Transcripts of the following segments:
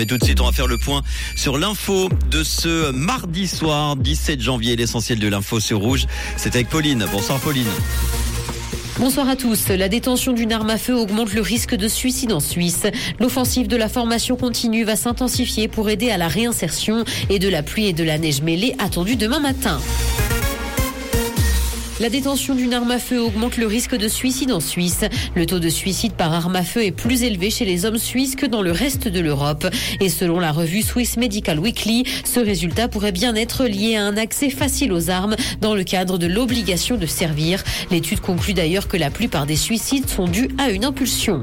Et tout de suite, on va faire le point sur l'info de ce mardi soir, 17 janvier. L'essentiel de l'info sur Rouge, c'est avec Pauline. Bonsoir Pauline. Bonsoir à tous. La détention d'une arme à feu augmente le risque de suicide en Suisse. L'offensive de la formation continue va s'intensifier pour aider à la réinsertion et de la pluie et de la neige mêlée attendue demain matin. La détention d'une arme à feu augmente le risque de suicide en Suisse. Le taux de suicide par arme à feu est plus élevé chez les hommes suisses que dans le reste de l'Europe. Et selon la revue Swiss Medical Weekly, ce résultat pourrait bien être lié à un accès facile aux armes dans le cadre de l'obligation de servir. L'étude conclut d'ailleurs que la plupart des suicides sont dus à une impulsion.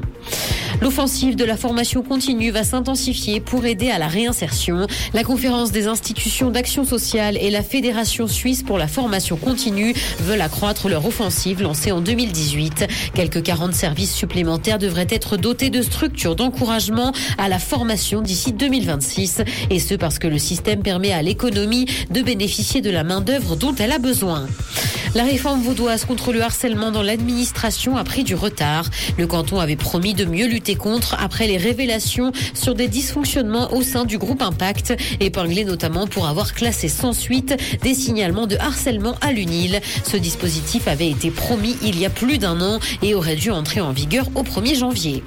L'offensive de la formation continue va s'intensifier pour aider à la réinsertion. La conférence des institutions d'action sociale et la Fédération suisse pour la formation continue veulent accroître leur offensive lancée en 2018. Quelques 40 services supplémentaires devraient être dotés de structures d'encouragement à la formation d'ici 2026. Et ce parce que le système permet à l'économie de bénéficier de la main-d'œuvre dont elle a besoin. La réforme vaudoise contre le harcèlement dans l'administration a pris du retard. Le canton avait promis de mieux lutter contre après les révélations sur des dysfonctionnements au sein du groupe Impact, épinglé notamment pour avoir classé sans suite des signalements de harcèlement à l'UNIL. Ce dispositif avait été promis il y a plus d'un an et aurait dû entrer en vigueur au 1er janvier.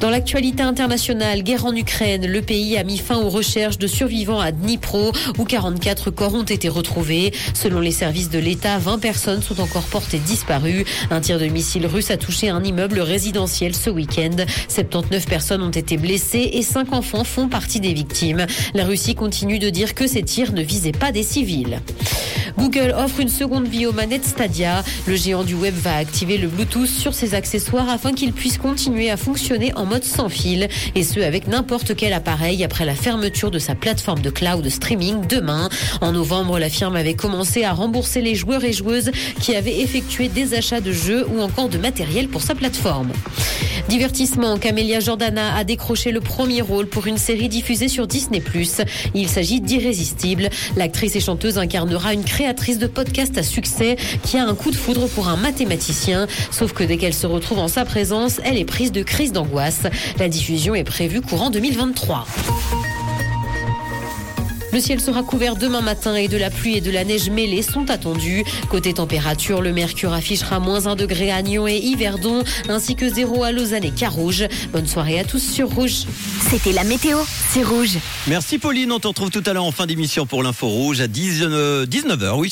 Dans l'actualité internationale, guerre en Ukraine, le pays a mis fin aux recherches de survivants à Dnipro où 44 corps ont été retrouvés. Selon les services de l'État, 20 personnes sont encore portées disparues. Un tir de missile russe a touché un immeuble résidentiel ce week-end. 79 personnes ont été blessées et 5 enfants font partie des victimes. La Russie continue de dire que ces tirs ne visaient pas des civils. Google offre une seconde vie aux manettes Stadia. Le géant du web va activer le Bluetooth sur ses accessoires afin qu'il puisse continuer à fonctionner en mode sans fil et ce avec n'importe quel appareil après la fermeture de sa plateforme de cloud streaming demain. En novembre, la firme avait commencé à rembourser les joueurs et joueuses qui avaient effectué des achats de jeux ou encore de matériel pour sa plateforme. Divertissement, Camélia Jordana a décroché le premier rôle pour une série diffusée sur Disney+. Il s'agit d'Irrésistible. L'actrice et chanteuse incarnera une créatrice de podcast à succès qui a un coup de foudre pour un mathématicien. Sauf que dès qu'elle se retrouve en sa présence, elle est prise de crise d'angoisse. La diffusion est prévue courant 2023. Le ciel sera couvert demain matin et de la pluie et de la neige mêlée sont attendus. Côté température, le mercure affichera moins 1 degré à Nyon et Yverdon, ainsi que 0 à Lausanne et Carouge. Bonne soirée à tous sur Rouge. C'était la météo, c'est Rouge. Merci Pauline, on te retrouve tout à l'heure en fin d'émission pour l'info rouge à 19h. Oui,